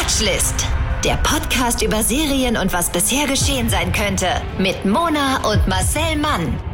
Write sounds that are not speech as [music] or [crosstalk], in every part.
Watchlist. Der Podcast über Serien und was bisher geschehen sein könnte. Mit Mona und Marcel Mann.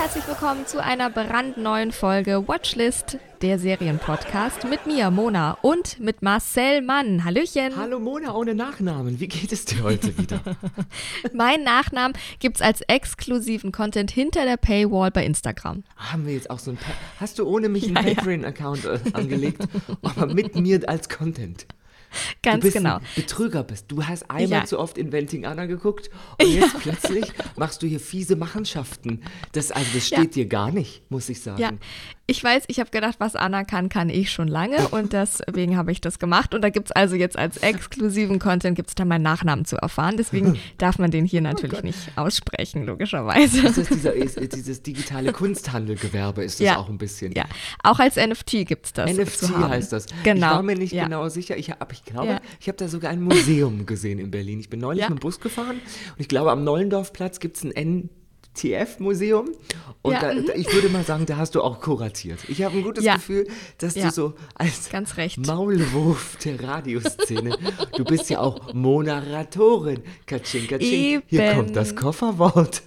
Herzlich willkommen zu einer brandneuen Folge Watchlist, der Serienpodcast mit mir, Mona, und mit Marcel Mann. Hallöchen. Hallo Mona ohne Nachnamen. Wie geht es dir heute wieder? [laughs] mein Nachnamen gibt's als exklusiven Content hinter der Paywall bei Instagram. Haben wir jetzt auch so ein pa Hast du ohne mich einen Ja, ja. Patreon-Account äh, angelegt, [laughs] aber mit mir als Content? [laughs] Ganz du bist genau. ein Betrüger bist. Du hast einmal Ja. zu oft Inventing Anna geguckt und [laughs] jetzt plötzlich machst du hier fiese Machenschaften. Das, also das Ja. steht dir gar nicht, muss ich sagen. Ja, ich weiß, ich habe gedacht, was Anna kann, kann ich schon lange und [laughs] deswegen habe ich das gemacht. Und da gibt's also jetzt als exklusiven Content gibt's da meinen Nachnamen zu erfahren. Deswegen [laughs] darf man den hier natürlich nicht aussprechen, logischerweise. Das ist dieser, ist, dieses digitale Kunsthandelgewerbe ist das Ja. auch ein bisschen. Ja, auch als NFT gibt's das. NFT heißt das. Genau. Ich war mir nicht ja. genau sicher. Ich, hab, ich glaube, Ja. ich habe da sogar ein Museum gesehen in Berlin. Ich bin neulich mit dem Bus gefahren und ich glaube, am Nollendorfplatz gibt es ein NTF-Museum. Und Ja, da, mhm. da, ich würde mal sagen, da hast du auch kuratiert. Ich habe ein gutes Ja. Gefühl, dass Ja. du so als Ganz recht. Maulwurf der Radioszene, du bist ja auch Moderatorin. Katsching, katsching. Hier kommt das Kofferwort.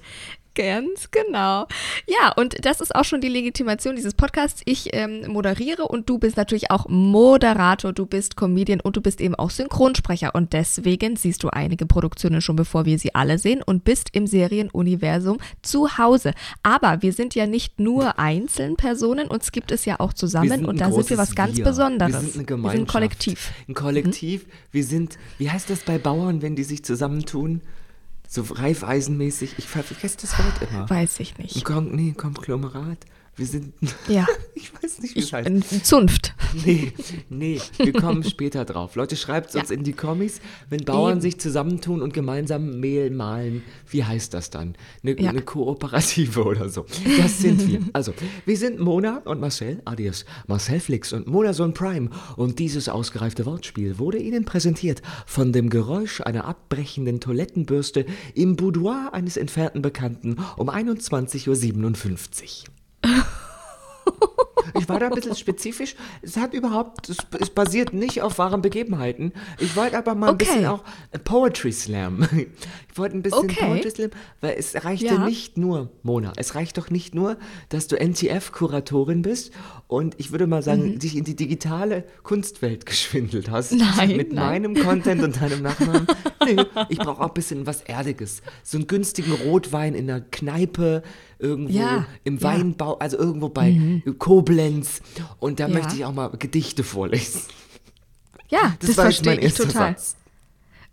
Ganz genau. Ja, und das ist auch schon die Legitimation dieses Podcasts. Ich ähm, moderiere und du bist natürlich auch Moderator, du bist Comedian und du bist eben auch Synchronsprecher. Und deswegen siehst du einige Produktionen schon, bevor wir sie alle sehen und bist im Serienuniversum zu Hause. Aber wir sind ja nicht nur einzeln Personen, uns gibt es ja auch zusammen und da sind wir was ganz Wir. Besonderes. Wir sind eine wir Gemeinschaft. sind ein Kollektiv. Ein Kollektiv. Wir sind, wie heißt das bei Bauern, wenn die sich zusammentun? So reifeisenmäßig. Ich vergesse das Wort immer. Weiß ich nicht. Kon nee, Konglomerat. Wir sind. Ja. [laughs] Ich weiß nicht, wie es heißt. Zunft. [laughs] Nee, nee, wir kommen später drauf. Leute, schreibt uns Ja. in die Kommis, wenn Bauern Eben. sich zusammentun und gemeinsam Mehl mahlen, wie heißt das dann? Eine, Ja. eine Kooperative oder so. Das sind wir. [laughs] Also, wir sind Mona und Marcel, alias Marcel Flix und Mona Son Prime. Und dieses ausgereifte Wortspiel wurde Ihnen präsentiert von dem Geräusch einer abbrechenden Toilettenbürste im Boudoir eines entfernten Bekannten um 21.57 Uhr. [laughs] Ich war da ein bisschen spezifisch. Es hat überhaupt, es, es basiert nicht auf wahren Begebenheiten. Ich wollte aber mal ein Okay. bisschen auch Poetry Slam. Ich wollte ein bisschen Okay. Poetry Slam, weil es reichte Ja. nicht nur, Mona, es reicht doch nicht nur, dass du NTF-Kuratorin bist und ich würde mal sagen, dich in die digitale Kunstwelt geschwindelt hast. Mhm. Nein, Mit nein. meinem Content und deinem Nachnamen. [laughs] nee, ich brauche auch ein bisschen was Erdiges. So einen günstigen Rotwein in einer Kneipe, irgendwo Ja, im ja. Mhm. Weinbau, also irgendwo bei Koblenz. Und da Ja. möchte ich auch mal Gedichte vorlesen. Ja, das, jetzt verstehe ich total. Satz.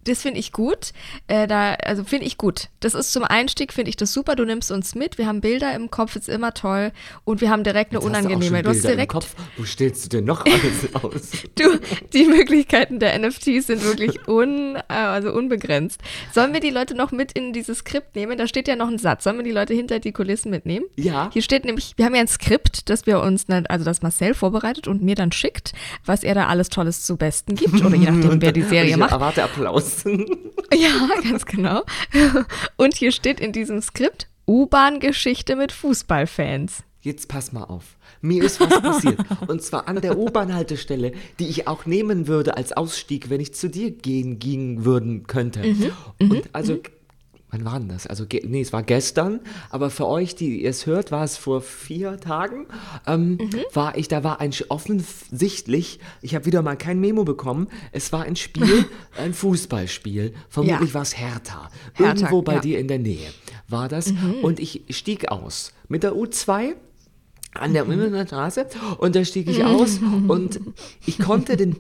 Das finde ich gut. Äh, da, also finde ich gut. Das ist zum Einstieg, finde ich das super. Du nimmst uns mit. Wir haben Bilder im Kopf, ist immer toll. Und wir haben direkt eine Jetzt du unangenehme. schon Du hast direkt. Kopf. Wo stellst du denn noch alles [laughs] aus? Du, die Möglichkeiten der NFTs sind wirklich [laughs] un, äh, also unbegrenzt. Sollen wir die Leute noch mit in dieses Skript nehmen? Da steht ja noch ein Satz. Sollen wir die Leute hinter die Kulissen mitnehmen? Ja. Hier steht nämlich, wir haben ja ein Skript, das wir uns, also das Marcel vorbereitet und mir dann schickt, was er da alles Tolles zu Besten gibt. Oder je nachdem, [laughs] wer die Serie ich macht. erwarte Applaus. [laughs] Ja, ganz genau. [laughs] Und hier steht in diesem Skript U-Bahn-Geschichte mit Fußballfans. Jetzt pass mal auf. Mir ist was passiert. Und zwar an der U-Bahn-Haltestelle, die ich auch nehmen würde als Ausstieg, wenn ich zu dir gehen gehen würden könnte. Mhm. Und also, wann war denn das? Also, nee, es war gestern, aber für euch, die ihr es hört, war es vor vier Tagen. Ähm, Mhm. War ich, da war ein offensichtlich, ich habe wieder mal kein Memo bekommen. Es war ein Spiel, [laughs] ein Fußballspiel. Vermutlich Ja. war es Hertha. Hertha, Irgendwo bei ja. Mhm. dir in der Nähe war das. Und ich stieg aus mit der U2 an der Wimmelner Straße und da stieg ich aus [laughs] und ich konnte den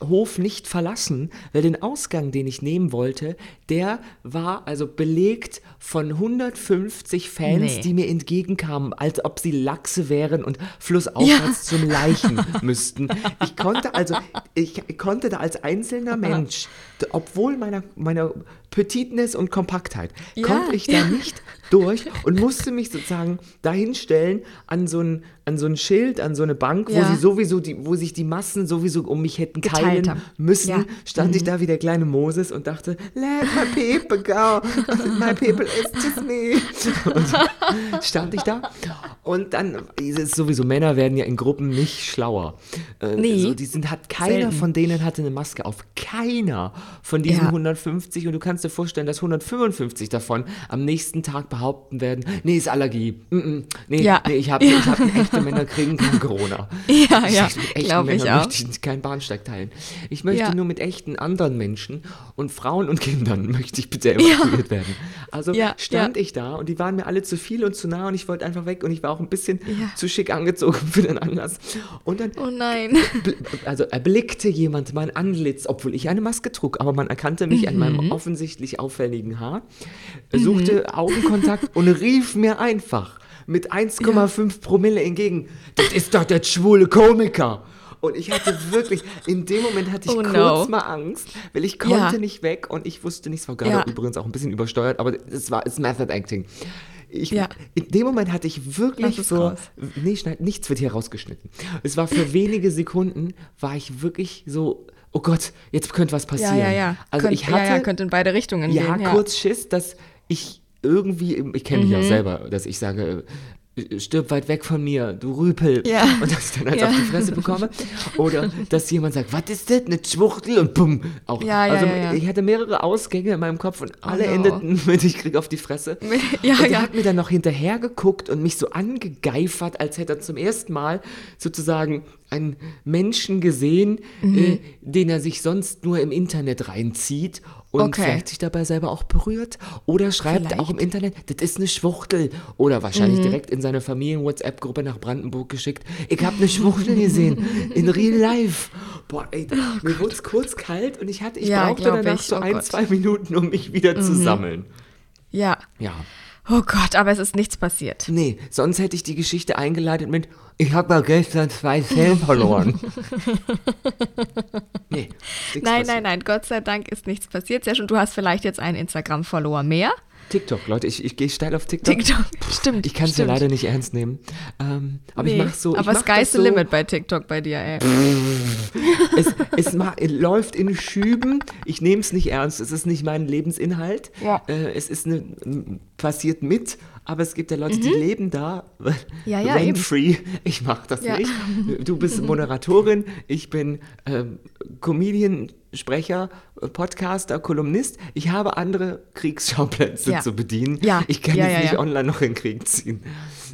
Bahnhof nicht verlassen, weil den Ausgang, den ich nehmen wollte, der war also belegt von 150 Fans, Nee. die mir entgegenkamen, als ob sie Lachse wären und flussaufwärts [laughs] zum Leichen [laughs] müssten. Ich konnte also, ich konnte da als einzelner Mensch, obwohl meiner, meiner Petitness und Kompaktheit Ja, konnte ich da ja. nicht durch und musste mich sozusagen dahinstellen an so ein, an so ein Schild, an so eine Bank, wo Ja. sie sowieso die, wo sich die Massen sowieso um mich hätten Geteilt teilen haben. müssen, Ja. Mhm. stand ich da wie der kleine Moses und dachte, let my people go, [laughs] my people is just me. Und [laughs] stand ich da und dann ist es sowieso, Männer werden ja in Gruppen nicht schlauer. Äh, Nee. So, die sind, hat keiner Selten. von denen hatte eine Maske auf. Keiner von diesen Ja. 150 und du kannst dir vorstellen, dass 155 davon am nächsten Tag behaupten werden, nee, ist Allergie. Mm -mm. Nee, Ja. nee, ich habe ich hab, echte Männer kriegen kein [laughs] Corona. Ja, ja, mit echten glaub ich auch. möchte ich keinen Bahnsteig teilen. Ich möchte Ja. nur mit echten anderen Menschen und Frauen und Kindern [laughs] möchte ich bitte evakuiert werden. Also Ja, stand ja. ich da und die waren mir alle zu viel und zu nah und ich wollte einfach weg und ich war auch ein bisschen Ja. zu schick angezogen [laughs] für den Anlass. Und dann Oh nein. also erblickte jemand mein Antlitz, obwohl ich eine Maske trug, aber man erkannte mich an Mhm. meinem offensichtlich auffälligen Haar, suchte Augenkontakt und rief mir einfach mit 1,5 Promille entgegen, das ist doch der schwule Komiker. Und ich hatte wirklich, in dem Moment hatte ich Oh kurz no. mal Angst, weil ich konnte Ja. nicht weg und ich wusste nicht, es war gerade Ja. übrigens auch ein bisschen übersteuert, aber es war es Method Acting. Ich, Ja. In dem Moment hatte ich wirklich so, raus. nee, schneid, nichts wird hier rausgeschnitten. Es war für wenige Sekunden, war ich wirklich so, oh Gott, jetzt könnte was Ja, passieren. ja, ja. Also Könnt, ich hatte, ja, ja, könnte in beide Richtungen ja, gehen. Ja. kurz Schiss, dass ich irgendwie, ich kenne mich Mhm. ja selber, dass ich sage, äh, stirb weit weg von mir, du Rüpel. Ja. Und dass ich dann eins Ja. auf die Fresse bekomme. Oder dass jemand sagt, was ist das, eine Schwuchtel und bumm. Auch. Ja, also ich hatte mehrere Ausgänge in meinem Kopf und alle no. endeten mit, ich krieg auf die Fresse. [laughs] Ja, und er ja. hat mir dann noch hinterher geguckt und mich so angegeifert, als hätte er zum ersten Mal sozusagen einen Menschen gesehen, Mhm. äh, den er sich sonst nur im Internet reinzieht und Okay. vielleicht sich dabei selber auch berührt. Oder schreibt Vielleicht. auch im Internet, das ist eine Schwuchtel. Oder wahrscheinlich direkt in seine Familien-WhatsApp-Gruppe nach Brandenburg geschickt. Ich habe eine Schwuchtel gesehen. [laughs] In real life. Boah, ey, mir wurde es kurz kalt und ich hatte, ich Ja, brauchte danach ich. so Oh ein, Gott. zwei Minuten, um mich wieder zu sammeln. ja. Ja. Oh Gott, aber es ist nichts passiert. Nee, sonst hätte ich die Geschichte eingeleitet mit, ich habe mal gestern zwei Zellen verloren. [laughs] nee, Nein, passiert. nein, nein, Gott sei Dank ist nichts passiert. Sehr schön, du hast vielleicht jetzt einen Instagram-Follower mehr. TikTok, Leute, ich, ich gehe steil auf TikTok. TikTok, stimmt. Ich kann es ja leider nicht ernst nehmen. Ähm, aber Nee, ich mache so. ich aber mach Sky's the so, limit bei TikTok bei dir, ey. Es, es, ma, es läuft in Schüben. Ich nehme es nicht ernst. Es ist nicht mein Lebensinhalt. Ja. Äh, es ist eine, passiert mit. Aber es gibt ja Leute, die leben da. Mhm. [laughs] Ja, ja, Rent eben. free. Ich mache das Ja. nicht. Du [laughs] bist Moderatorin. Ich bin ähm, Comedian, Sprecher, Podcaster, Kolumnist. Ich habe andere Kriegsschauplätze Ja. zu bedienen. Ja. Ich kann Ja, jetzt ja, nicht online noch in den Krieg ziehen.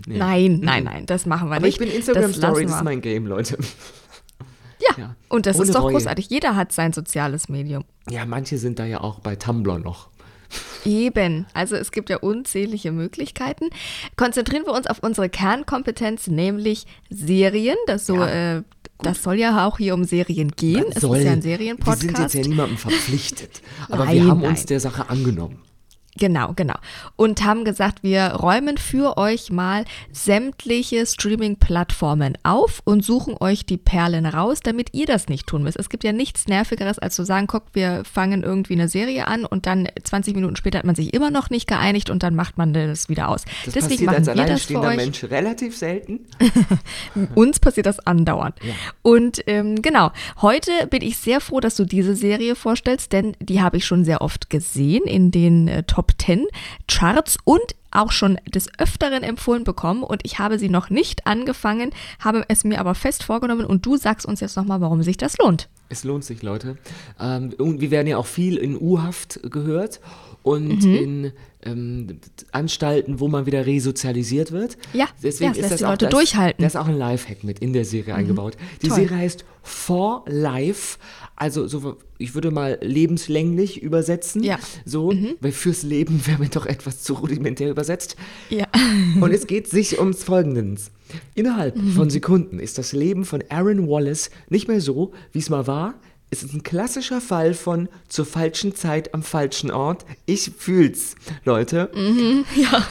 Nee. Nein, nein, nein, das machen wir Aber nicht. ich bin Instagram das Story, lassen das ist mein Game, Leute. [laughs] Ja, Ja. und das Ohne ist doch Reue. großartig. Jeder hat sein soziales Medium. Ja, manche sind da ja auch bei Tumblr noch. Eben. Also es gibt ja unzählige Möglichkeiten. Konzentrieren wir uns auf unsere Kernkompetenz, nämlich Serien. Das, so, Ja, äh, das soll ja auch hier um Serien gehen. Was es soll? ist ja ein Wir sind Serienpodcast. jetzt ja niemandem verpflichtet. [laughs] Aber Nein, wir haben uns nein. der Sache angenommen. Genau, genau. Und haben gesagt, wir räumen für euch mal sämtliche Streaming-Plattformen auf und suchen euch die Perlen raus, damit ihr das nicht tun müsst. Es gibt ja nichts Nervigeres, als zu sagen, guck, wir fangen irgendwie eine Serie an und dann 20 Minuten später hat man sich immer noch nicht geeinigt und dann macht man das wieder aus. Das Deswegen passiert als machen wir das für euch. Mensch relativ selten. [laughs] Uns passiert das andauernd. Und ähm, genau, heute bin ich sehr froh, dass du diese Serie vorstellst, denn die habe ich schon sehr oft gesehen in den äh, Top 10 Charts und auch schon des Öfteren empfohlen bekommen und ich habe sie noch nicht angefangen, habe es mir aber fest vorgenommen und du sagst uns jetzt nochmal, warum sich das lohnt. Es lohnt sich, Leute. Ähm, und wir werden ja auch viel in U-Haft gehört und Mhm. in ähm, Anstalten, wo man wieder resozialisiert wird. Ja, deswegen ja, es ist lässt das die auch, Leute das, durchhalten. Mhm. Da ist auch ein Lifehack mit in der Serie eingebaut. Die Toll. Serie heißt For Life, also so, ich würde mal lebenslänglich übersetzen. Ja. So, weil fürs Leben wäre mir doch etwas zu rudimentär übersetzt. Ja. [laughs] Und es geht sich ums Folgendes. Innerhalb von Sekunden ist das Leben von Aaron Wallace nicht mehr so, wie es mal war, es ist ein klassischer Fall von zur falschen Zeit am falschen Ort. Ich fühl's, Leute. Mhm, [laughs] ja.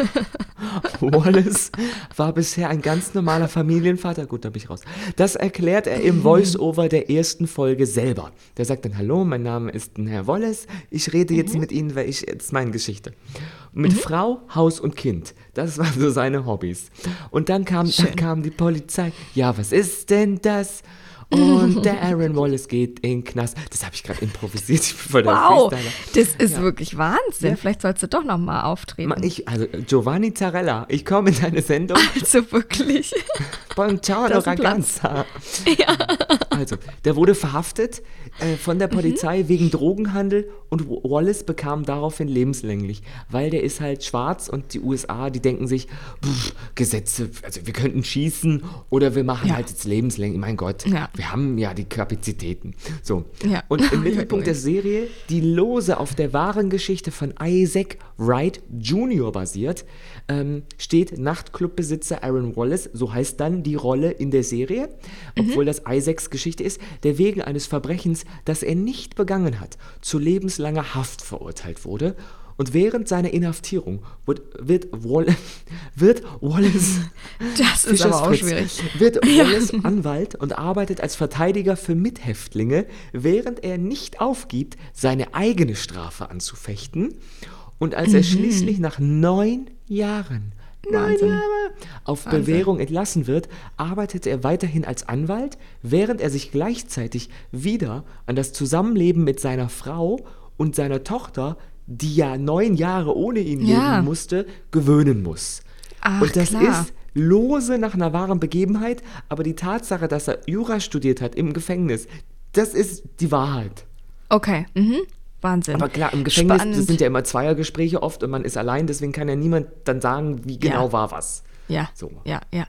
Wallace war bisher ein ganz normaler Familienvater. Gut, da bin ich raus. Das erklärt er im Voice-Over der ersten Folge selber. Der sagt dann, hallo, mein Name ist Herr Wallace. Ich rede jetzt Mhm. mit Ihnen, weil ich jetzt meine Geschichte. Mit Frau, Haus und Kind. Das waren so seine Hobbys. Und dann kam, dann kam die Polizei. Ja, was ist denn das? Und [laughs] der Aaron Wallace geht in den Knast. Das habe ich gerade improvisiert. Ich bin voll der Wow, das ist wirklich Wahnsinn. Vielleicht sollst du doch noch mal auftreten. Ich, also Giovanni Zarella, ich komme in deine Sendung. also wirklich. Buongiorno Das ist Also, der wurde verhaftet äh, von der Mhm. Polizei wegen Drogenhandel und Wallace bekam daraufhin lebenslänglich, weil der ist halt schwarz und die USA, die denken sich, pff, Gesetze, also wir könnten schießen oder wir machen Ja. halt jetzt lebenslänglich. Mein Gott, Ja. wir haben ja die Kapazitäten. So. Ja. Und im [laughs] Mittelpunkt der Serie, die lose auf der wahren Geschichte von Isaac Wright Jr. basiert, ähm, steht Nachtclubbesitzer Aaron Wallace, so heißt dann die Rolle in der Serie, obwohl das Isaacs Geschichte ist, der wegen eines Verbrechens, das er nicht begangen hat, zu lebenslanger Haft verurteilt wurde. Und während seiner Inhaftierung wird, wird, Wall [laughs] wird Wallace [laughs] Das ist aber auch schwierig. Wird Wallace Anwalt und arbeitet als Verteidiger für Mithäftlinge, während er nicht aufgibt, seine eigene Strafe anzufechten. Und als Mhm. er schließlich nach neun Jahren Wahnsinn. Jahre, auf Bewährung entlassen wird, arbeitet er weiterhin als Anwalt, während er sich gleichzeitig wieder an das Zusammenleben mit seiner Frau und seiner Tochter, die ja neun Jahre ohne ihn Ja. leben musste, gewöhnen muss. Ach, und das klar. ist lose nach einer wahren Begebenheit, aber die Tatsache, dass er Jura studiert hat im Gefängnis, das ist die Wahrheit. Okay, mhm. Wahnsinn. Aber klar, im Gefängnis Spannend. das sind ja immer Zweiergespräche oft und man ist allein, deswegen kann ja niemand dann sagen, wie genau Ja. war was. Ja, So. ja, ja.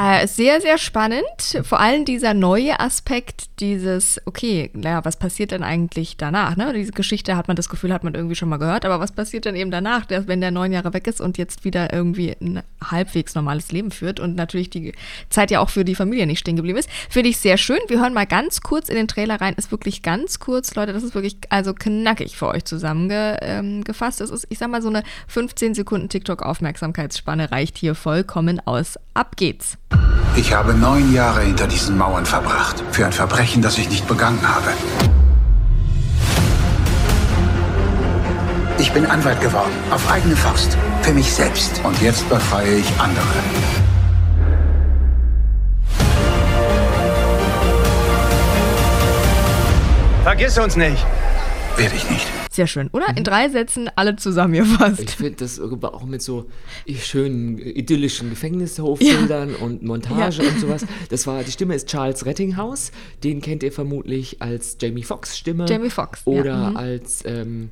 Äh, sehr, sehr spannend. Vor allem dieser neue Aspekt, dieses, okay, naja, was passiert denn eigentlich danach? Ne? Diese Geschichte hat man das Gefühl, hat man irgendwie schon mal gehört, aber was passiert dann eben danach, wenn der neun Jahre weg ist und jetzt wieder irgendwie ein halbwegs normales Leben führt und natürlich die Zeit ja auch für die Familie nicht stehen geblieben ist? Finde ich sehr schön. Wir hören mal ganz kurz in den Trailer rein. Ist wirklich ganz kurz, Leute, das ist wirklich also knackig für euch zusammengefasst. Das ist, ich sag mal, so eine 15 Sekunden TikTok-Aufmerksamkeitsspanne reicht hier vollkommen aus. Ab geht's. Ich habe neun Jahre hinter diesen Mauern verbracht. Für ein Verbrechen, das ich nicht begangen habe. Ich bin Anwalt geworden. Auf eigene Faust. Für mich selbst. Und jetzt befreie ich andere. Vergiss uns nicht. Werde ich nicht. Sehr schön, oder? In drei Sätzen alle zusammengefasst. Ich finde das auch mit so schönen idyllischen Gefängnishofbildern und Montage Ja. und sowas. Das war, die Stimme ist Charles Rettinghaus. Den kennt ihr vermutlich als Jamie Foxx Stimme. Jamie Foxx, ja, Oder mhm. als ähm,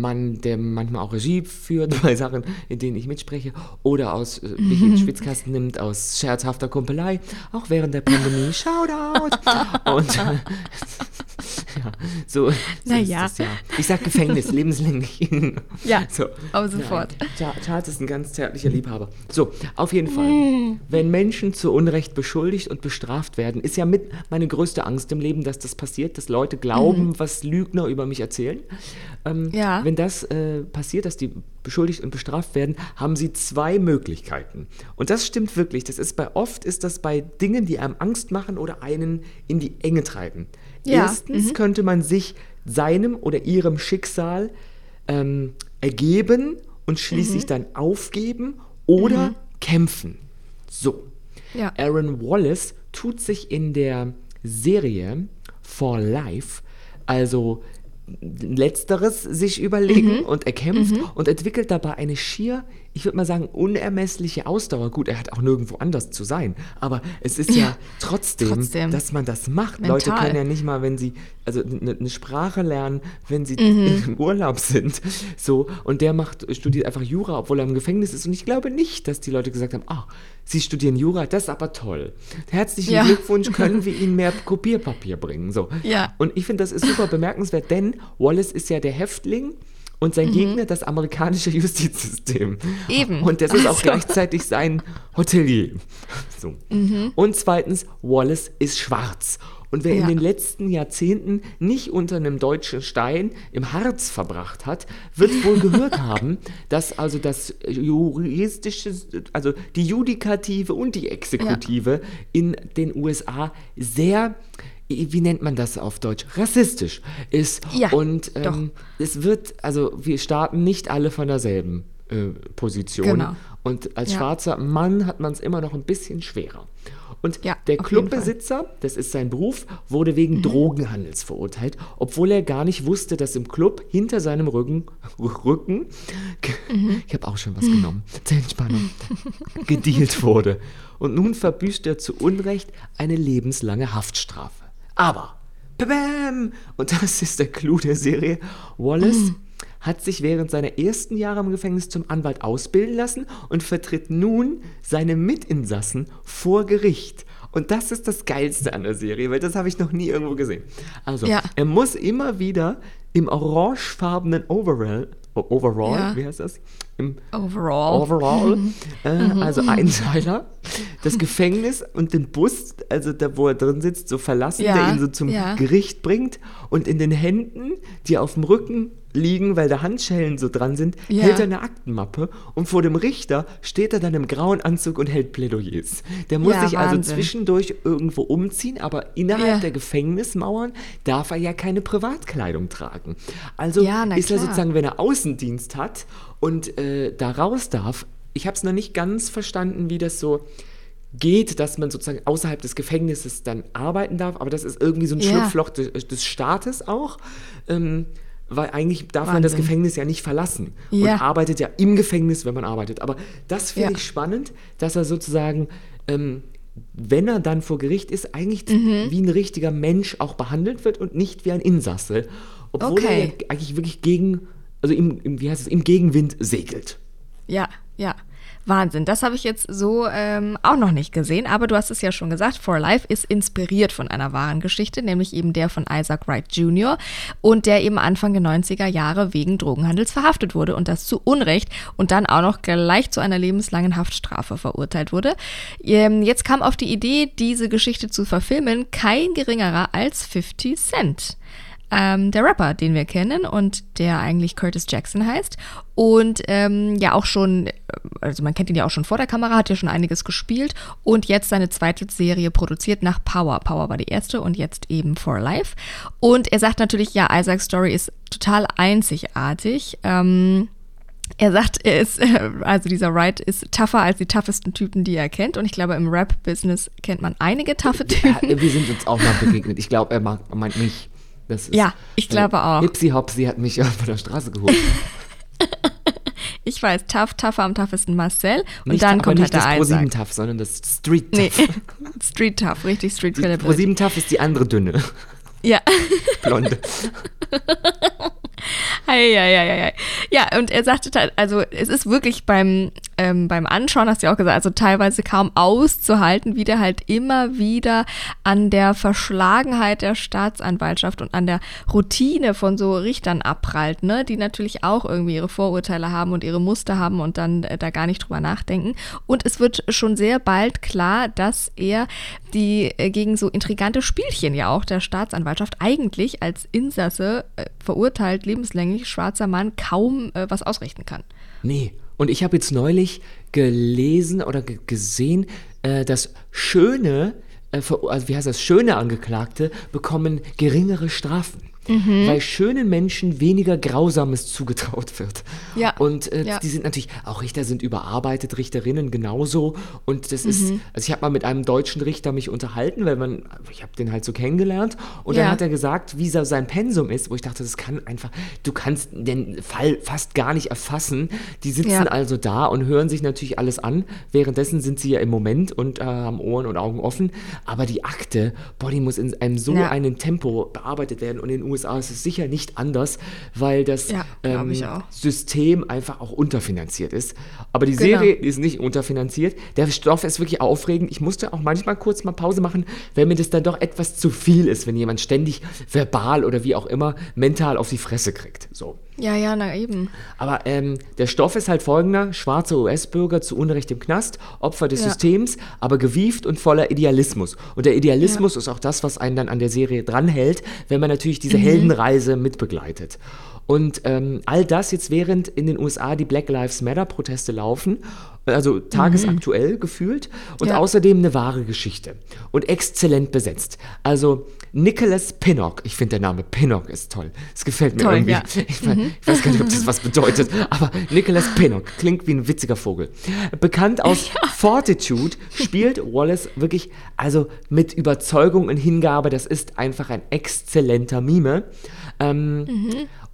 Mann, der manchmal auch Regie führt bei Sachen, in denen ich mitspreche. Oder aus äh, mich in den Schwitzkasten nimmt, aus scherzhafter Kumpelei. Auch während der Pandemie. [laughs] Shoutout! Und [laughs] ja, so, so Naja. ist das ja. Ich sag Gefängnis, [laughs] lebenslänglich. Ja, [laughs] so. aber sofort. Nein, Char- Charles ist ein ganz zärtlicher Liebhaber. So, auf jeden Fall. Wenn Menschen zu Unrecht beschuldigt und bestraft werden, ist ja mit meine größte Angst im Leben, dass das passiert, dass Leute glauben, was Lügner über mich erzählen. Ähm, Ja. Wenn das äh, passiert, dass die beschuldigt und bestraft werden, haben sie zwei Möglichkeiten. Und das stimmt wirklich. Das ist bei oft ist das bei Dingen, die einem Angst machen oder einen in die Enge treiben. Ja, Erstens könnte man sich seinem oder ihrem Schicksal ähm, ergeben und schließlich dann aufgeben oder kämpfen. So. Ja. Aaron Wallace tut sich in der Serie For Life, also letzteres sich überlegen und er kämpft und entwickelt dabei eine schier, ich würde mal sagen, unermessliche Ausdauer. Gut, er hat auch nirgendwo anders zu sein, aber es ist ja, Ja, trotzdem, trotzdem. dass man das macht. Leute Mental. können ja nicht mal, wenn sie, also eine eine Sprache lernen, wenn sie [laughs] im Urlaub sind. So, und der macht, studiert einfach Jura, obwohl er im Gefängnis ist. Und ich glaube nicht, dass die Leute gesagt haben, ah, sie studieren Jura, das ist aber toll. Herzlichen Ja. Glückwunsch, können wir [laughs] ihnen mehr Kopierpapier bringen. So. Ja. Und ich finde, das ist super bemerkenswert, denn Wallace ist ja der Häftling und sein Gegner das amerikanische [laughs] Justizsystem. Eben. Und das ist auch Also. gleichzeitig sein Hotelier. So. Mhm. Und zweitens, Wallace ist schwarz. Und wer in Ja. den letzten Jahrzehnten nicht unter einem deutschen Stein im Harz verbracht hat, wird wohl [laughs] gehört haben, dass also das juristische, also die Judikative und die Exekutive in den USA sehr, wie nennt man das auf Deutsch, rassistisch ist. Ja, und ähm, es wird, also wir starten nicht alle von derselben äh, Position. Genau. Und als Ja. schwarzer Mann hat man es immer noch ein bisschen schwerer. Und Ja, der Mhm. Clubbesitzer, das ist sein Beruf, wurde wegen Drogenhandels verurteilt, obwohl er gar nicht wusste, dass im Club hinter seinem Rücken, Rücken Mhm. ich habe auch schon was genommen, zur Entspannung, [laughs] gedealt wurde. Und nun verbüßt er zu Unrecht eine lebenslange Haftstrafe. Aber, bam, und das ist der Clou der Serie, Wallace Mhm. hat sich während seiner ersten Jahre im Gefängnis zum Anwalt ausbilden lassen und vertritt nun seine Mitinsassen vor Gericht. Und das ist das Geilste an der Serie, weil das habe ich noch nie irgendwo gesehen. Also, Ja. er muss immer wieder im orangefarbenen Overall, Overall, Ja. wie heißt das? Im Overall. Overall, [laughs] äh, also Einteiler, das Gefängnis und den Bus, also da, wo er drin sitzt, so verlassen, Ja, der ihn so zum ja. Gericht bringt und in den Händen, die auf dem Rücken liegen, weil da Handschellen so dran sind, Ja. hält er eine Aktenmappe und vor dem Richter steht er dann im grauen Anzug und hält Plädoyers. Der muss Ja, sich also Wahnsinn. zwischendurch irgendwo umziehen, aber innerhalb Ja. der Gefängnismauern darf er ja keine Privatkleidung tragen. Also ist er sozusagen, wenn er Außendienst hat und äh, da raus darf, ich habe es noch nicht ganz verstanden, wie das so geht, dass man sozusagen außerhalb des Gefängnisses dann arbeiten darf, aber das ist irgendwie so ein. Schlupfloch des, des Staates auch. Ähm, weil eigentlich darf man das Wahnsinn. Gefängnis ja nicht verlassen Ja. und arbeitet ja im Gefängnis, wenn man arbeitet. Aber das finde Ja. ich spannend, dass er sozusagen, ähm, wenn er dann vor Gericht ist, eigentlich Mhm. wie ein richtiger Mensch auch behandelt wird und nicht wie ein Insasse. Obwohl er ja Okay. eigentlich wirklich gegen, also im, im, wie heißt es, im Gegenwind segelt. Ja, ja. Wahnsinn. Das habe ich jetzt so ähm, auch noch nicht gesehen, aber du hast es ja schon gesagt, For Life ist inspiriert von einer wahren Geschichte, nämlich eben der von Isaac Wright Jr. und der eben Anfang der 90er Jahre wegen Drogenhandels verhaftet wurde und das zu Unrecht und dann auch noch gleich zu einer lebenslangen Haftstrafe verurteilt wurde. Ähm, jetzt kam auf die Idee, diese Geschichte zu verfilmen, kein geringerer als 50 Cent ähm, der Rapper, den wir kennen und der eigentlich Curtis Jackson heißt. Und ähm, ja auch schon, äh, also man kennt ihn ja auch schon vor der Kamera, hat ja schon einiges gespielt und jetzt seine zweite Serie produziert nach Power. Power war die erste und jetzt eben For Life. Und er sagt natürlich, ja, Isaacs Story ist total einzigartig. Ähm, er sagt, er ist, [laughs] also dieser Wright ist tougher als die toughesten Typen, die er kennt. Und ich glaube, im Rap-Business kennt man einige Ja, Typen. wir sind uns auch mal begegnet. [laughs] Ich glaube, er meint mich. Das ist, Ja, ich glaube auch. Hipsi Hopsi hat mich [laughs] von der Straße geholt. [laughs] Ich weiß, tough, tougher am toughesten Marcel. Und Nicht, dann kommt nicht halt das der Isaac. Tough, sondern das Street Nee, Tough. [laughs] Street Tough, richtig Street Die Credibility. ProSieben Tough ist die andere dünne, Ja. blonde. Ei, ei, ei, ei. Ja, und er sagte, te- also es ist wirklich beim, ähm, beim Anschauen, hast du ja auch gesagt, also teilweise kaum auszuhalten, wie der halt immer wieder an der Verschlagenheit der Staatsanwaltschaft und an der Routine von so Richtern abprallt, ne, die natürlich auch irgendwie ihre Vorurteile haben und ihre Muster haben und dann äh, da gar nicht drüber nachdenken. Und es wird schon sehr bald klar, dass er die äh, gegen so intrigante Spielchen ja auch der Staatsanwaltschaft eigentlich als Insasse äh, verurteilt, lebenslänglich schwarzer Mann kaum äh, was ausrichten kann. Nee. Und ich habe jetzt neulich gelesen oder ge gesehen, äh, dass schöne, äh, also wie heißt das, schöne Angeklagte bekommen geringere Strafen. Mhm. Weil schönen Menschen weniger Grausames zugetraut wird. Ja, Und äh, ja. die sind natürlich, auch Richter sind überarbeitet, Richterinnen genauso. Und das Mhm. ist, also ich habe mal mit einem deutschen Richter mich unterhalten, weil man, ich habe den halt so kennengelernt. Und Ja. dann hat er gesagt, wie sein Pensum ist, wo ich dachte, das kann einfach, du kannst den Fall fast gar nicht erfassen. Die sitzen Ja. also da und hören sich natürlich alles an. Währenddessen sind sie ja im Moment und äh, haben Ohren und Augen offen. Aber die Akte, boah, die muss in einem so Ja. einem Tempo bearbeitet werden. Und in den USA ist es sicher nicht anders, weil das Ja, ähm. System einfach auch unterfinanziert ist. Aber die Genau. Serie ist nicht unterfinanziert. Der Stoff ist wirklich aufregend. Ich musste auch manchmal kurz mal Pause machen, wenn mir das dann doch etwas zu viel ist, wenn jemand ständig verbal oder wie auch immer mental auf die Fresse kriegt. So. Ja, ja, na eben. Aber ähm, der Stoff ist halt folgender: schwarze US-Bürger zu Unrecht im Knast, Opfer des Ja. Systems, aber gewieft und voller Idealismus. Und der Idealismus ist auch das, was einen dann an der Serie dranhält, wenn man natürlich diese Heldenreise mitbegleitet. Und ähm, all das jetzt während in den USA die Black Lives Matter-Proteste laufen, also tagesaktuell gefühlt und Ja. außerdem eine wahre Geschichte und exzellent besetzt. Also Nicholas Pinnock, ich finde der Name Pinnock ist toll. Es gefällt mir Toll, irgendwie. ja. [laughs] Ich, we- ich weiß gar nicht, ob das was bedeutet, aber Nicholas Pinnock klingt wie ein witziger Vogel. Bekannt [laughs] aus Fortitude spielt Wallace wirklich also mit Überzeugung und Hingabe. Das ist einfach ein exzellenter Mime. Ähm,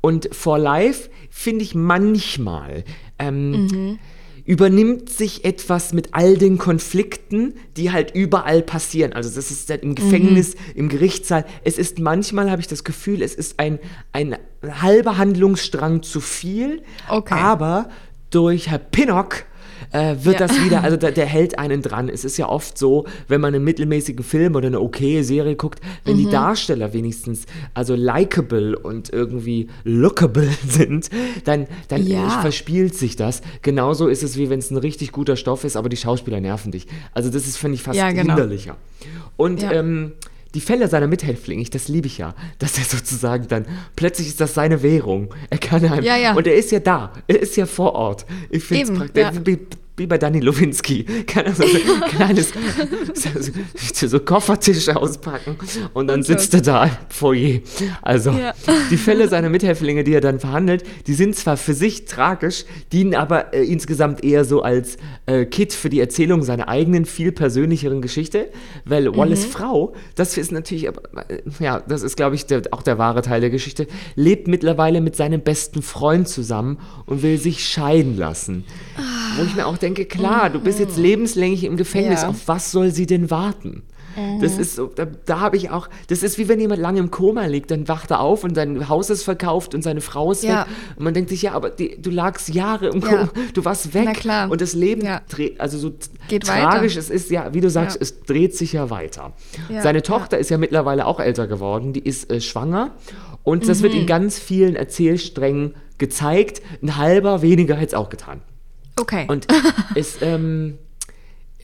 Und For Life finde ich manchmal ähm, übernimmt sich etwas mit all den Konflikten, die halt überall passieren. Also das ist dann im Gefängnis, im Gerichtssaal. Es ist manchmal, habe ich das Gefühl, es ist ein, ein halber Handlungsstrang zu viel, Okay. aber durch Herr Pinnock äh, wird Ja. das wieder, also der, [laughs] der hält einen dran. Es ist ja oft so, wenn man einen mittelmäßigen Film oder eine okaye Serie guckt, wenn Mhm. die Darsteller wenigstens also likable und irgendwie lookable [laughs] sind, dann, dann Ja. verspielt sich das. Genauso ist es wie wenn es ein richtig guter Stoff ist, aber die Schauspieler nerven dich. Also das ist, finde ich, fast Ja, genau. hinderlicher. Und ähm, die Fälle seiner Mithäftlinge, ich, das liebe ich ja, dass er sozusagen dann, plötzlich ist das seine Währung. Er kann einem, Ja, ja. und er ist ja da, er ist ja vor Ort. Ich finde es praktisch, ja. Wie, bei Danny Lowinski, [laughs] kann er so ein kleines so, so, Koffertisch auspacken und dann so. sitzt er da im Foyer. Also Ja. die Fälle seiner Mithäftlinge, die er dann verhandelt, die sind zwar für sich tragisch, dienen aber äh, insgesamt eher so als äh, Kit für die Erzählung seiner eigenen, viel persönlicheren Geschichte, weil Mhm. Wallace Frau, das ist natürlich, äh, ja, das ist, glaube ich, der, auch der wahre Teil der Geschichte, lebt mittlerweile mit seinem besten Freund zusammen und will sich scheiden lassen. Wo ich mir auch denke, klar, du bist jetzt lebenslänglich im Gefängnis, Ja. auf was soll sie denn warten? Das ist so, da, da habe ich auch, das ist wie wenn jemand lange im Koma liegt, dann wacht er auf und sein Haus ist verkauft und seine Frau ist Ja. weg. Und man denkt sich, ja, aber die, du lagst Jahre im Ja. Koma, du warst weg. Na klar. Und das Leben Ja. dreht, also so Geht tragisch weiter. es ist, ja, wie du sagst, Ja. es dreht sich ja weiter. Ja, Seine ja. Tochter ist ja mittlerweile auch älter geworden, die ist äh, schwanger und das wird Mhm. in ganz vielen Erzählsträngen gezeigt. Ein halber weniger hätte es auch getan. Okay. Und es, ähm,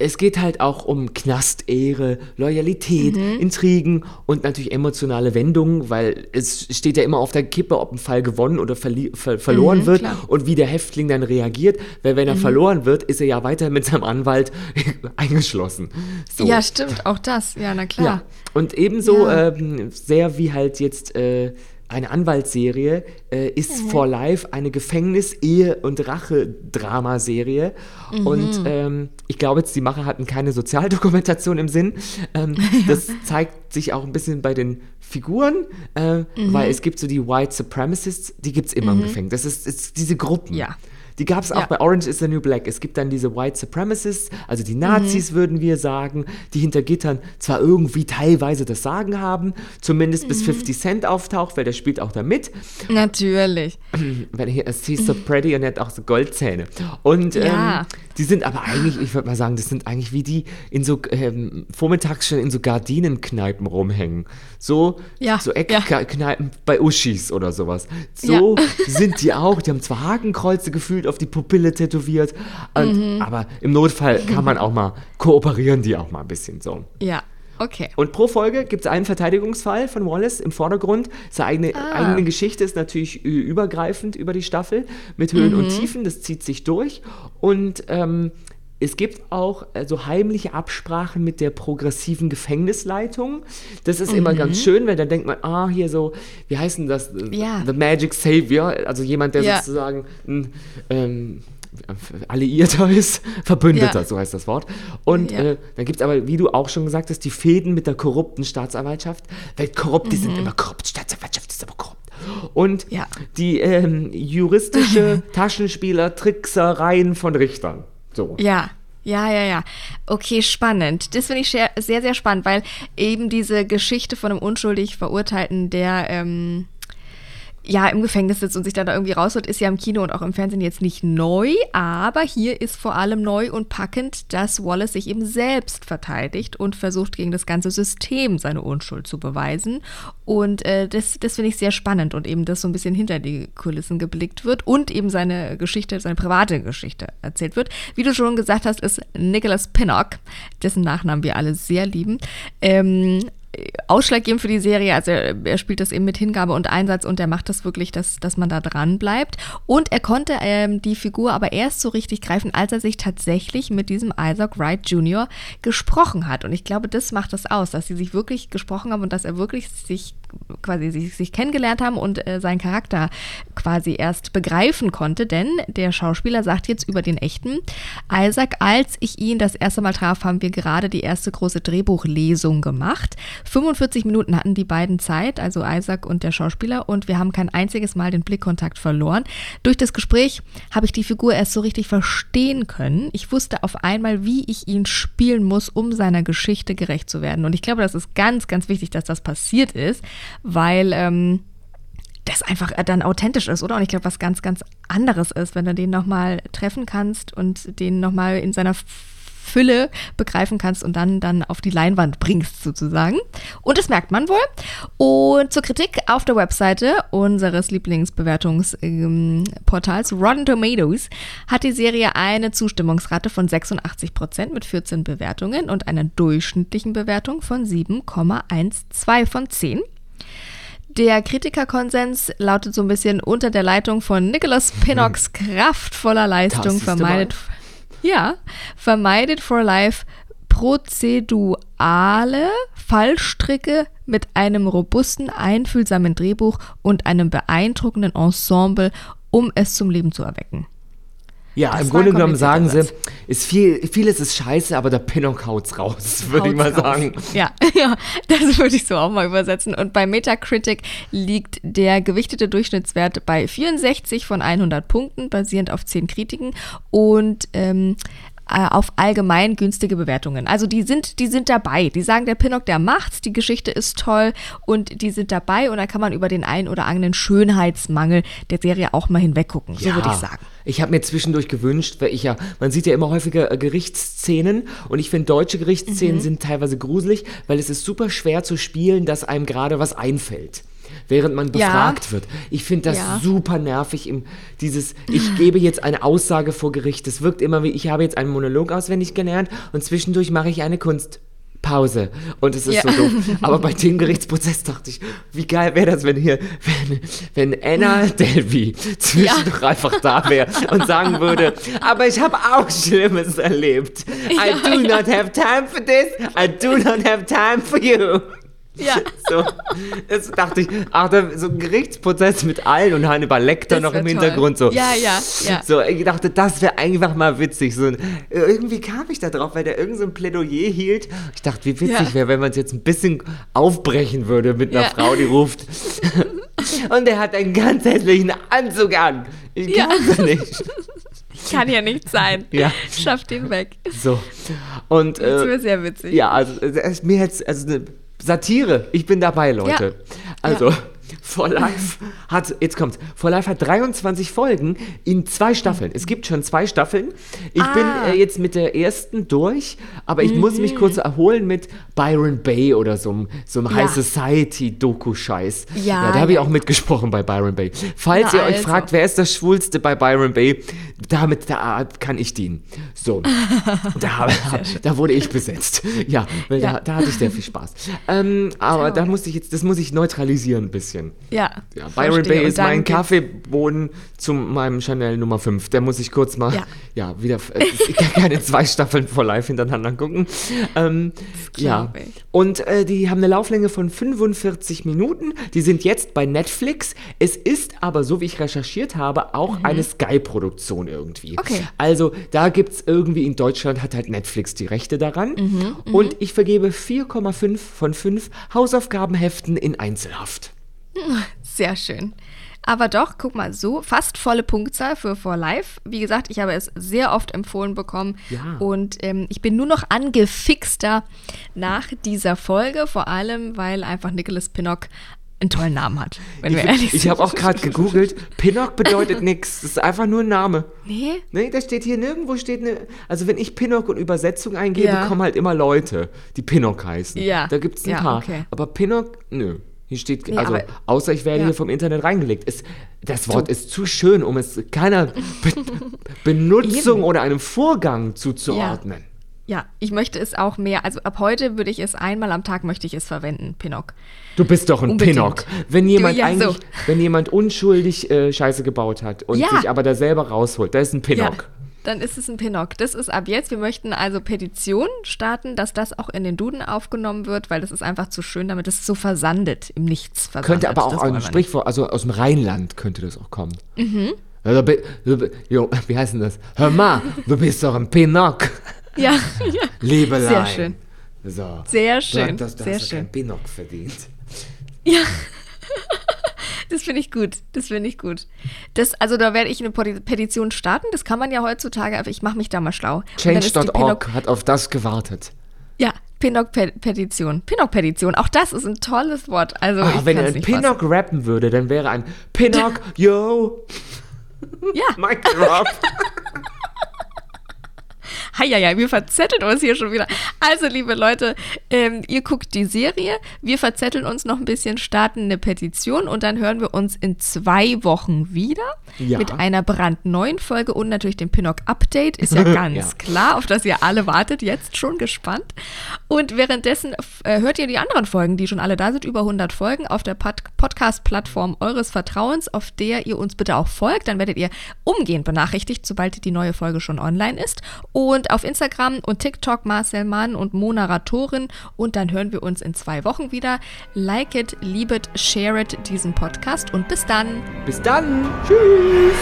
es geht halt auch um Knastehre, Loyalität, Mhm. Intrigen und natürlich emotionale Wendungen, weil es steht ja immer auf der Kippe, ob ein Fall gewonnen oder ver verloren Mhm, wird klar. und wie der Häftling dann reagiert. Weil wenn er verloren wird, ist er ja weiter mit seinem Anwalt [laughs] eingeschlossen. So. Ja, stimmt, auch das. Ja, na Ja, klar. und ebenso Ja. ähm, sehr wie halt jetzt äh, eine Anwaltsserie äh, ist Mhm. For Life eine Gefängnis-, Ehe- und Rache-Dramaserie. Mhm. Und ähm, ich glaube jetzt, die Macher hatten keine Sozialdokumentation im Sinn. Ähm, [laughs] Das zeigt sich auch ein bisschen bei den Figuren, äh, Mhm. weil es gibt so die White Supremacists, die gibt es immer im Gefängnis. Das ist, ist diese Gruppen. Ja. Die gab es auch Ja. bei Orange is the New Black. Es gibt dann diese White Supremacists, also die Nazis, würden wir sagen, die hinter Gittern zwar irgendwie teilweise das Sagen haben, zumindest bis 50 Cent auftaucht, weil der spielt auch da mit. Natürlich. [clears throat] Weil er ist he's so pretty und er hat auch so Goldzähne. Und Ja. ähm, die sind aber eigentlich, ich würde mal sagen, das sind eigentlich wie die in so ähm, vormittags schon in so Gardinenkneipen rumhängen. So, Ja, so. Eckkneipen bei Uschis oder sowas. So sind die auch. Die haben zwar Hakenkreuze gefühlt auf die Pupille tätowiert, und, Mhm. aber im Notfall kann man auch mal kooperieren, die auch mal ein bisschen so. Ja, okay. Und pro Folge gibt es einen Verteidigungsfall von Wallace im Vordergrund. Seine eigene, Ah. eigene Geschichte ist natürlich übergreifend über die Staffel mit Höhen Mhm. und Tiefen. Das zieht sich durch. Und ähm, es gibt auch äh, so heimliche Absprachen mit der progressiven Gefängnisleitung. Das ist immer ganz schön, weil dann denkt man, ah, hier so, wie heißt denn das? Ja. The Magic Savior, also jemand, der Ja. sozusagen ein ähm, Alliierter [laughs] ist, Verbündeter, Ja. so heißt das Wort. Und äh, dann gibt es aber, wie du auch schon gesagt hast, die Fäden mit der korrupten Staatsanwaltschaft. Weil korrupt, die sind immer korrupt, Staatsanwaltschaft ist aber korrupt. Und die ähm, juristische [laughs] Taschenspieler, Tricksereien von Richtern. So. Ja. Ja, ja, ja. Okay, spannend. Das finde ich sehr, sehr, spannend, weil eben diese Geschichte von einem unschuldig Verurteilten, der ähm, ja im Gefängnis sitzt und sich dann da irgendwie rausholt, ist ja im Kino und auch im Fernsehen jetzt nicht neu, aber hier ist vor allem neu und packend, dass Wallace sich eben selbst verteidigt und versucht gegen das ganze System seine Unschuld zu beweisen. Und äh, das, das finde ich sehr spannend und eben, dass so ein bisschen hinter die Kulissen geblickt wird und eben seine Geschichte, seine private Geschichte erzählt wird. Wie du schon gesagt hast, ist Nicholas Pinnock, dessen Nachnamen wir alle sehr lieben, ähm, ausschlaggebend für die Serie. Also er, er, spielt das eben mit Hingabe und Einsatz und er macht das wirklich, dass, dass man da dran bleibt. Und er konnte ähm, die Figur aber erst so richtig greifen, als er sich tatsächlich mit diesem Isaac Wright Jr. gesprochen hat. Und ich glaube, das macht das aus, dass sie sich wirklich gesprochen haben und dass er wirklich sich quasi sich, sich kennengelernt haben und äh, seinen Charakter quasi erst begreifen konnte. Denn der Schauspieler sagt jetzt über den echten Isaac, als ich ihn das erste Mal traf, haben wir gerade die erste große Drehbuchlesung gemacht. 45 Minuten hatten die beiden Zeit, also Isaac und der Schauspieler, und wir haben kein einziges Mal den Blickkontakt verloren. Durch das Gespräch habe ich die Figur erst so richtig verstehen können. Ich wusste auf einmal, wie ich ihn spielen muss, um seiner Geschichte gerecht zu werden. Und ich glaube, das ist ganz, ganz wichtig, dass das passiert ist, weil ähm, das einfach dann authentisch ist, oder? Und ich glaube, was ganz, ganz anderes ist, wenn du den nochmal treffen kannst und den nochmal in seiner Fülle begreifen kannst und dann, dann auf die Leinwand bringst sozusagen. Und das merkt man wohl. Und zur Kritik auf der Webseite unseres Lieblingsbewertungsportals Rotten Tomatoes hat die Serie eine Zustimmungsrate von 86 Prozent mit 14 Bewertungen und einer durchschnittlichen Bewertung von 7,12 von 10. Der Kritikerkonsens lautet so ein bisschen unter der Leitung von Nicholas Pinnocks kraftvoller Leistung vermeidet. Mal ja, vermeidet for life prozedurale Fallstricke mit einem robusten, einfühlsamen Drehbuch und einem beeindruckenden Ensemble, um es zum Leben zu erwecken. Ja, das im Grunde genommen sagen sie, ist viel, vieles ist scheiße, aber der Pinnock haut's raus, [laughs] würde ich mal raus. sagen. Ja, [laughs] ja, das würde ich so auch mal übersetzen. Und bei Metacritic liegt der gewichtete Durchschnittswert bei 64 von 100 Punkten, basierend auf 10 Kritiken. Und ähm, äh, auf allgemein günstige Bewertungen. Also die sind, die sind dabei. Die sagen, der Pinnock, der macht's, die Geschichte ist toll und die sind dabei und da kann man über den einen oder anderen Schönheitsmangel der Serie auch mal hinweggucken. So ja. würde ich sagen. Ich habe mir zwischendurch gewünscht, weil ich ja, man sieht ja immer häufiger äh, Gerichtsszenen und ich finde, deutsche Gerichtsszenen mhm. sind teilweise gruselig, weil es ist super schwer zu spielen, dass einem gerade was einfällt während man befragt ja. wird. Ich finde das ja. super nervig. Im, dieses, ich gebe jetzt eine Aussage vor Gericht. Das wirkt immer wie, ich habe jetzt einen Monolog auswendig gelernt und zwischendurch mache ich eine Kunstpause. Und es ist ja. so doof. Aber bei dem Gerichtsprozess dachte ich, wie geil wäre das, wenn hier, wenn, wenn Anna Delvey zwischendurch ja. einfach da wäre und sagen würde, aber ich habe auch Schlimmes erlebt. I do not have time for this. I do not have time for you. [laughs] Ja. So, jetzt dachte ich, ach, da, so ein Gerichtsprozess mit allen und Hannibal Lecter noch im toll. Hintergrund. So. Ja, ja, ja. So, ich dachte, das wäre einfach mal witzig. So, irgendwie kam ich da drauf, weil der irgend so ein Plädoyer hielt. Ich dachte, wie witzig ja. wäre, wenn man es jetzt ein bisschen aufbrechen würde mit einer ja. Frau, die ruft. [laughs] und der hat einen ganz hässlichen Anzug an. Ich kann es nicht. Kann ja nicht sein. Ja. Schafft ihn weg. So. Und, das wäre äh, sehr witzig. Ja, also, mir jetzt, also eine Satire. Ich bin dabei, Leute. Ja. Also, ja. For Life hat, jetzt kommt's, For Life hat 23 Folgen in zwei Staffeln. Es gibt schon zwei Staffeln. Ich ah. bin äh, jetzt mit der ersten durch, aber ich mhm. muss mich kurz erholen mit Byron Bay oder so einem so ja. High Society-Doku-Scheiß. Ja, ja, da habe ich auch mitgesprochen bei Byron Bay. Falls Na, ihr euch also. fragt, wer ist das Schwulste bei Byron Bay, damit da kann ich dienen. So, [laughs] da, da, wurde ich besetzt. Ja, weil Da, da hatte ich sehr viel Spaß. Ähm, aber da musste ich jetzt, das muss ich neutralisieren ein bisschen. Ja. ja Byron Bay ist mein Kaffeeboden zu meinem Chanel Nummer 5. Der muss ich kurz mal, ja, ja wieder, äh, ich kann keine zwei Staffeln vor live hintereinander gucken. Ähm, ja. Und äh, die haben eine Lauflänge von 45 Minuten. Die sind jetzt bei Netflix. Es ist aber, so wie ich recherchiert habe, auch mhm. eine Sky-Produktion irgendwie. Okay. Also da gibt es irgendwie in Deutschland, hat halt Netflix die Rechte daran. Mhm, mhm. und ich vergebe 4,5 von 5 Hausaufgabenheften in Einzelhaft. [laughs] Sehr schön. Aber doch, guck mal, so fast volle Punktzahl für For Life. Wie gesagt, ich habe es sehr oft empfohlen bekommen. Ja. Und ähm, ich bin nur noch angefixter nach dieser Folge, vor allem, weil einfach Nicholas Pinnock einen tollen Namen hat, wenn Ich, wir ehrlich ich sind. habe auch gerade gegoogelt. Pinnock bedeutet [laughs] nichts. Das ist einfach nur ein Name. Nee? Nee, da steht hier nirgendwo steht eine. Also wenn ich Pinnock und Übersetzung eingebe, Ja. kommen halt immer Leute, die Pinnock heißen. Ja. Da gibt es ein Ja, paar. okay. Aber Pinnock, nö. Hier steht, Nee, also aber- außer ich werde Ja. hier vom Internet reingelegt. Es, das Wort ist zu schön, um es keiner [laughs] Be Benutzung Eben. oder einem Vorgang zuzuordnen. Ja, ich möchte es auch mehr. Also ab heute würde ich es einmal am Tag möchte ich es verwenden, Pinnock. Du bist doch ein Unbedingt. Pinnock. Wenn jemand ja, eigentlich, so. wenn jemand unschuldig äh, Scheiße gebaut hat und Ja. sich aber da selber rausholt, da ist ein Pinnock. Dann ist es ein Pinnock. Das ist ab jetzt. Wir möchten also Petition starten, dass das auch in den Duden aufgenommen wird, weil das ist einfach zu schön, damit es so versandet, im Nichts versandet. Könnte aber auch Das ein Sprichwort, also aus dem Rheinland könnte das auch kommen. Mhm. Also, jo, wie heißt denn das? Hör mal, du bist doch ein Pinnock. [laughs] Ja, ja. Liebelein. Sehr schön. So. Sehr schön, Du, hast- du sehr hast schön. Pinnock verdient. Ja. Das finde ich gut. Das finde ich gut. Das, also da werde ich eine Peti- Petition starten. Das kann man ja heutzutage, aber ich mache mich da mal schlau. Change.org hat auf das gewartet. Ja, Pinnock-Petition. Pinnock-Petition. Auch das ist ein tolles Wort. Also Ah, ich wenn er ein Pinnock rappen würde, dann wäre ein Pinnock, yo. Ja, [laughs] Michael Rob. Heieiei, wir verzetteln uns hier schon wieder. Also, liebe Leute, ähm, ihr guckt die Serie, wir verzetteln uns noch ein bisschen, starten eine Petition und dann hören wir uns in zwei Wochen wieder Ja. mit einer brandneuen Folge und natürlich dem Pinnock-Update. Ist ja [laughs] ganz Ja. klar, auf das ihr alle wartet, jetzt schon gespannt. Und währenddessen äh, hört ihr die anderen Folgen, die schon alle da sind, über 100 Folgen auf der Pod Podcast-Plattform eures Vertrauens, auf der ihr uns bitte auch folgt. Dann werdet ihr umgehend benachrichtigt, sobald die neue Folge schon online ist. Und auf Instagram und TikTok Marcel Mann und Mona Ratorin. Und dann hören wir uns in zwei Wochen wieder. Like it, liebet, share it, diesen Podcast. Und bis dann. Bis dann. Tschüss.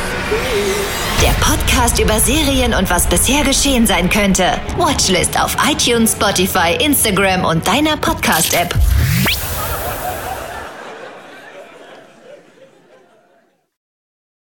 Der Podcast über Serien und was bisher geschehen sein könnte. Watchlist auf iTunes, Spotify, Instagram und deiner Podcast-App.